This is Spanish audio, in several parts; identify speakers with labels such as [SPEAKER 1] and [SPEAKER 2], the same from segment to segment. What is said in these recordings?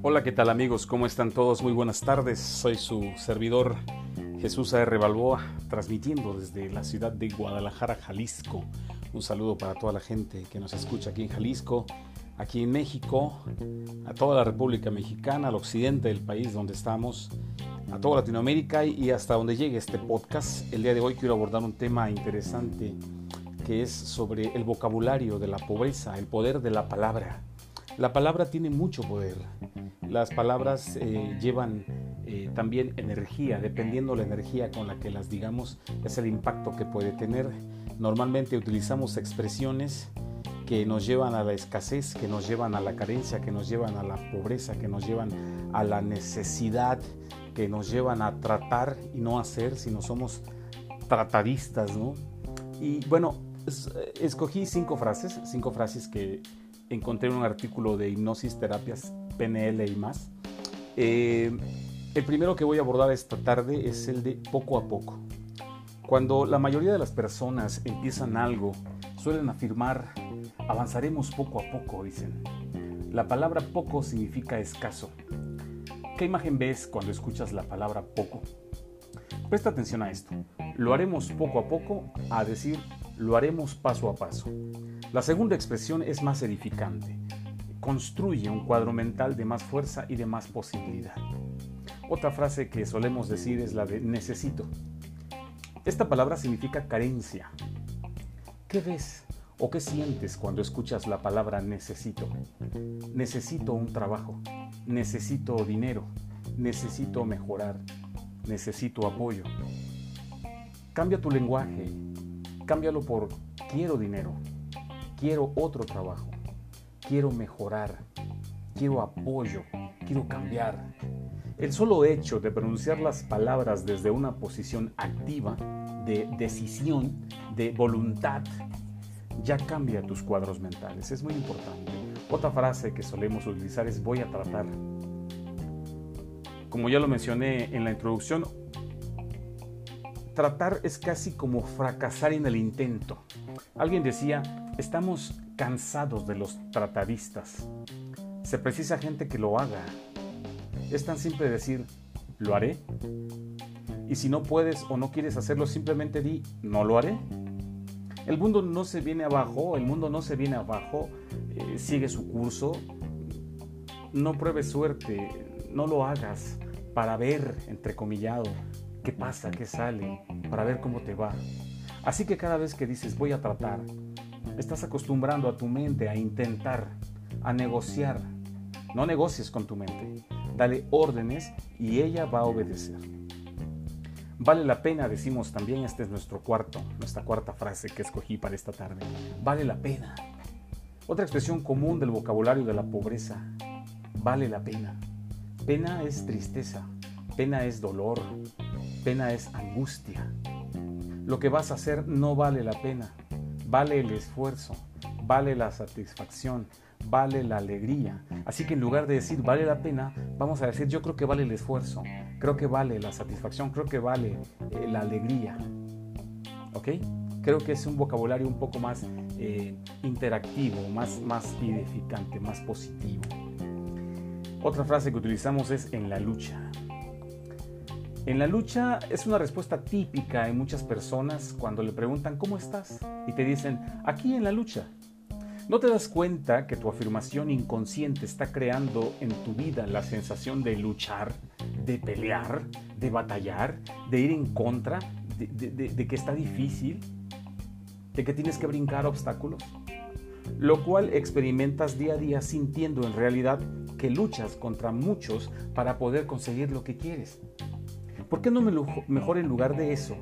[SPEAKER 1] Hola, ¿qué tal amigos? ¿Cómo están todos? Muy buenas tardes. Soy su servidor Jesús A.R. Balboa, transmitiendo desde la ciudad de Guadalajara, Jalisco. Un saludo para toda la gente que nos escucha aquí en Jalisco, aquí en México, a toda la República Mexicana, al occidente del país donde estamos, a toda Latinoamérica y hasta donde llegue este podcast. El día de hoy quiero abordar un tema interesante que es sobre el vocabulario de la pobreza, el poder de la palabra. La palabra tiene mucho poder. Las palabras eh, llevan eh, también energía, dependiendo la energía con la que las digamos, es el impacto que puede tener. Normalmente utilizamos expresiones que nos llevan a la escasez, que nos llevan a la carencia, que nos llevan a la pobreza, que nos llevan a la necesidad, que nos llevan a tratar y no hacer, sino somos tratadistas, ¿no? Y bueno, escogí cinco frases, cinco frases que encontré en un artículo de hipnosis, terapias, PNL y más. Eh, el primero que voy a abordar esta tarde es el de poco a poco. Cuando la mayoría de las personas empiezan algo, suelen afirmar, avanzaremos poco a poco, dicen. La palabra poco significa escaso. ¿Qué imagen ves cuando escuchas la palabra poco? Presta atención a esto. Lo haremos poco a poco a decir lo haremos paso a paso. La segunda expresión es más edificante. Construye un cuadro mental de más fuerza y de más posibilidad. Otra frase que solemos decir es la de necesito. Esta palabra significa carencia. ¿Qué ves o qué sientes cuando escuchas la palabra necesito? Necesito un trabajo, necesito dinero, necesito mejorar, necesito apoyo. Cambia tu lenguaje, cámbialo por quiero dinero, quiero otro trabajo, quiero mejorar, quiero apoyo, quiero cambiar. El solo hecho de pronunciar las palabras desde una posición activa, de decisión, de voluntad, ya cambia tus cuadros mentales. Es muy importante. Otra frase que solemos utilizar es voy a tratar. Como ya lo mencioné en la introducción, tratar es casi como fracasar en el intento. Alguien decía, estamos cansados de los tratadistas. Se precisa gente que lo haga. Es tan simple decir, lo haré. Y si no puedes o no quieres hacerlo, simplemente di, no lo haré. El mundo no se viene abajo, el mundo no se viene abajo, eh, sigue su curso. No pruebes suerte, no lo hagas para ver, entrecomillado, qué pasa, qué sale, para ver cómo te va. Así que cada vez que dices voy a tratar, estás acostumbrando a tu mente a intentar, a negociar. No negocies con tu mente, dale órdenes y ella va a obedecer. Vale la pena, decimos también, este es nuestro cuarto, nuestra cuarta frase que escogí para esta tarde. Vale la pena. Otra expresión común del vocabulario de la pobreza. Vale la pena. Pena es tristeza, pena es dolor, pena es angustia. Lo que vas a hacer no vale la pena, vale el esfuerzo, vale la satisfacción, vale la alegría. Así que en lugar de decir vale la pena, vamos a decir yo creo que vale el esfuerzo, creo que vale la satisfacción, creo que vale eh, la alegría. ¿Ok? Creo que es un vocabulario un poco más eh, interactivo, más, más edificante, más positivo. Otra frase que utilizamos es en la lucha. En la lucha es una respuesta típica en muchas personas cuando le preguntan ¿cómo estás? y te dicen aquí en la lucha. ¿No te das cuenta que tu afirmación inconsciente está creando en tu vida la sensación de luchar, de pelear, de batallar, de ir en contra, de, que está difícil, de que tienes que brincar obstáculos? Lo cual experimentas día a día sintiendo en realidad que luchas contra muchos para poder conseguir lo que quieres. ¿Por qué no mejor en lugar de eso?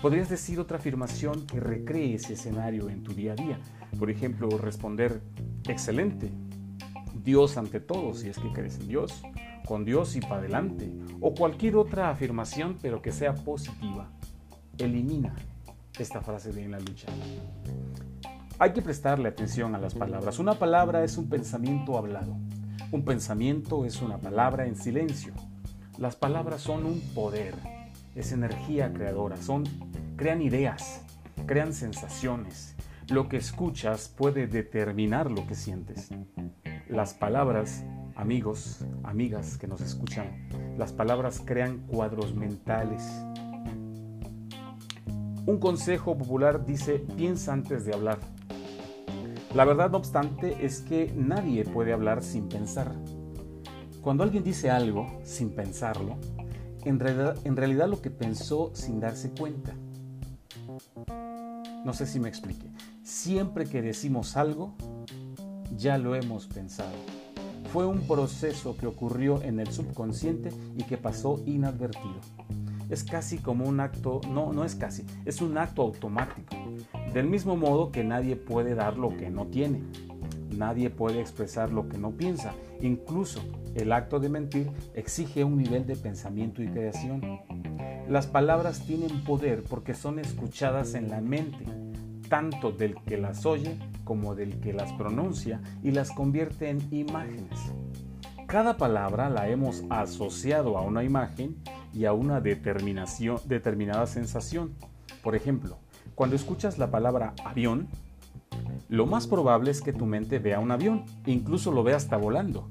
[SPEAKER 1] Podrías decir otra afirmación que recree ese escenario en tu día a día. Por ejemplo, responder, excelente, Dios ante todo, si es que crees en Dios, con Dios y para adelante. O cualquier otra afirmación, pero que sea positiva. Elimina esta frase de en la lucha. Hay que prestarle atención a las palabras. Una palabra es un pensamiento hablado. Un pensamiento es una palabra en silencio. Las palabras son un poder, es energía creadora, son, crean ideas, crean sensaciones. Lo que escuchas puede determinar lo que sientes. Las palabras, amigos, amigas que nos escuchan, las palabras crean cuadros mentales. Un consejo popular dice, piensa antes de hablar. La verdad, no obstante, es que nadie puede hablar sin pensar. Cuando alguien dice algo sin pensarlo, en realidad, en realidad lo que pensó sin darse cuenta. No sé si me explique. Siempre que decimos algo, ya lo hemos pensado. Fue un proceso que ocurrió en el subconsciente y que pasó inadvertido. Es casi como un acto, no, no es casi, es un acto automático. Del mismo modo que nadie puede dar lo que no tiene. Nadie puede expresar lo que no piensa. Incluso el acto de mentir exige un nivel de pensamiento y creación. Las palabras tienen poder porque son escuchadas en la mente, tanto del que las oye como del que las pronuncia y las convierte en imágenes. Cada palabra la hemos asociado a una imagen y a una determinación, determinada sensación. Por ejemplo, cuando escuchas la palabra avión, lo más probable es que tu mente vea un avión, incluso lo vea hasta volando.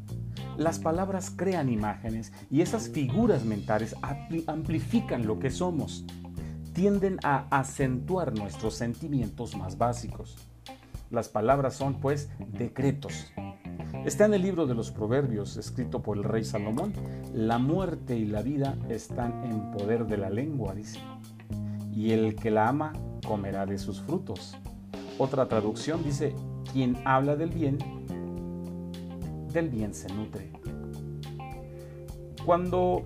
[SPEAKER 1] Las palabras crean imágenes y esas figuras mentales amplifican lo que somos. Tienden a acentuar nuestros sentimientos más básicos. Las palabras son pues decretos. Está en el libro de los Proverbios, escrito por el rey Salomón. La muerte y la vida están en poder de la lengua, dice. Y el que la ama comerá de sus frutos. Otra traducción dice, quien habla del bien del bien se nutre. Cuando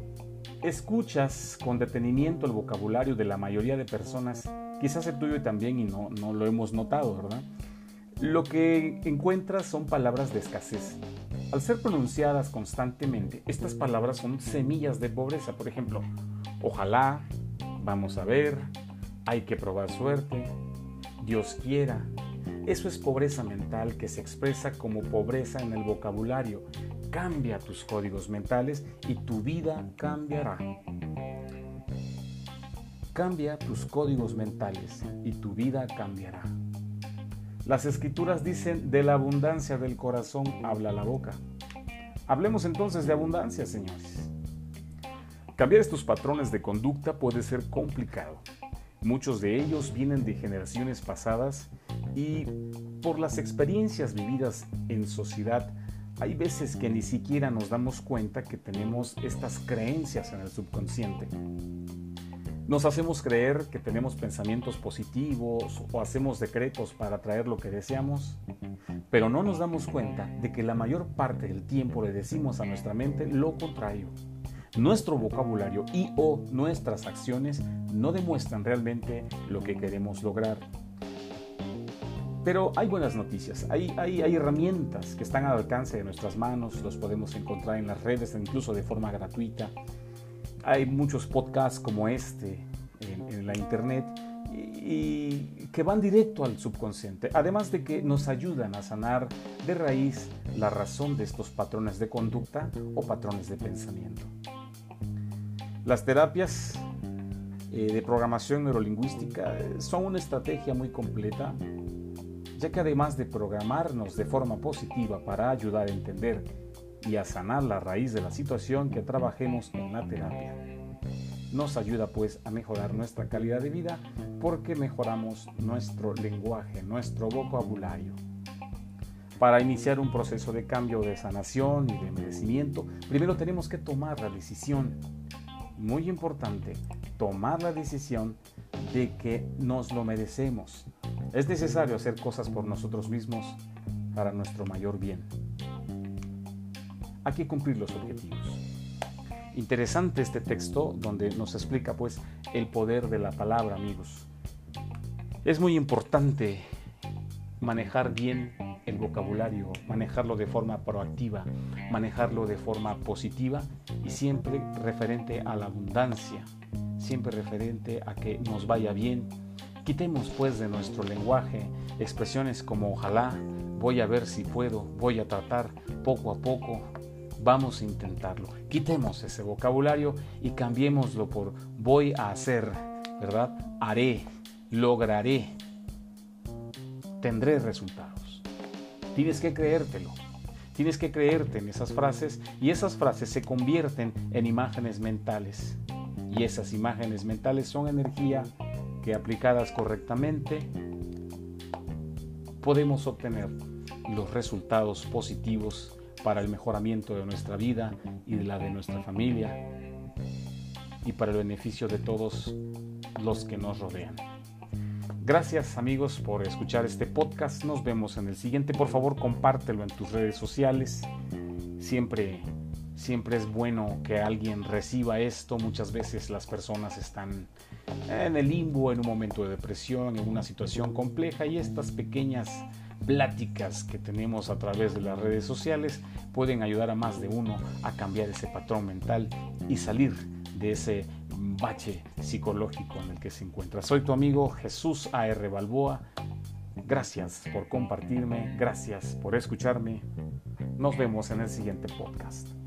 [SPEAKER 1] escuchas con detenimiento el vocabulario de la mayoría de personas, quizás el tuyo también y no, no lo hemos notado, ¿verdad? Lo que encuentras son palabras de escasez. Al ser pronunciadas constantemente, estas palabras son semillas de pobreza. Por ejemplo, ojalá, vamos a ver, hay que probar suerte, Dios quiera, eso es pobreza mental que se expresa como pobreza en el vocabulario. Cambia tus códigos mentales y tu vida cambiará. Cambia tus códigos mentales y tu vida cambiará. Las escrituras dicen, de la abundancia del corazón habla la boca. Hablemos entonces de abundancia, señores. Cambiar estos patrones de conducta puede ser complicado. Muchos de ellos vienen de generaciones pasadas y por las experiencias vividas en sociedad, hay veces que ni siquiera nos damos cuenta que tenemos estas creencias en el subconsciente. Nos hacemos creer que tenemos pensamientos positivos o hacemos decretos para atraer lo que deseamos, pero no nos damos cuenta de que la mayor parte del tiempo le decimos a nuestra mente lo contrario. Nuestro vocabulario y o nuestras acciones no demuestran realmente lo que queremos lograr. Pero hay buenas noticias, hay, hay, herramientas que están al alcance de nuestras manos, los podemos encontrar en las redes, incluso de forma gratuita. Hay muchos podcasts como este en, en la internet y que van directo al subconsciente, además de que nos ayudan a sanar de raíz la razón de estos patrones de conducta o patrones de pensamiento. Las terapias eh, de programación neurolingüística eh, son una estrategia muy completa, ya que además de programarnos de forma positiva para ayudar a entender y a sanar la raíz de la situación que trabajemos en la terapia, nos ayuda pues a mejorar nuestra calidad de vida porque mejoramos nuestro lenguaje, nuestro vocabulario. Para iniciar un proceso de cambio de sanación y de merecimiento, primero tenemos que tomar la decisión muy importante tomar la decisión de que nos lo merecemos. Es necesario hacer cosas por nosotros mismos para nuestro mayor bien. Hay que cumplir los objetivos. Interesante este texto donde nos explica pues el poder de la palabra, amigos. Es muy importante manejar bien el vocabulario, manejarlo de forma proactiva, manejarlo de forma positiva y siempre referente a la abundancia, siempre referente a que nos vaya bien. Quitemos pues de nuestro lenguaje expresiones como ojalá, voy a ver si puedo, voy a tratar poco a poco, vamos a intentarlo. Quitemos ese vocabulario y cambiémoslo por voy a hacer, ¿verdad? Haré, lograré, tendré resultados. Tienes que creértelo. Tienes que creerte en esas frases y esas frases se convierten en imágenes mentales. Y esas imágenes mentales son energía que aplicadas correctamente podemos obtener los resultados positivos para el mejoramiento de nuestra vida y de la de nuestra familia y para el beneficio de todos los que nos rodean. Gracias amigos por escuchar este podcast. Nos vemos en el siguiente. Por favor, compártelo en tus redes sociales. Siempre siempre es bueno que alguien reciba esto. Muchas veces las personas están en el limbo, en un momento de depresión, en una situación compleja y estas pequeñas pláticas que tenemos a través de las redes sociales pueden ayudar a más de uno a cambiar ese patrón mental y salir de ese bache psicológico en el que se encuentra. Soy tu amigo Jesús A.R. Balboa. Gracias por compartirme, gracias por escucharme. Nos vemos en el siguiente podcast.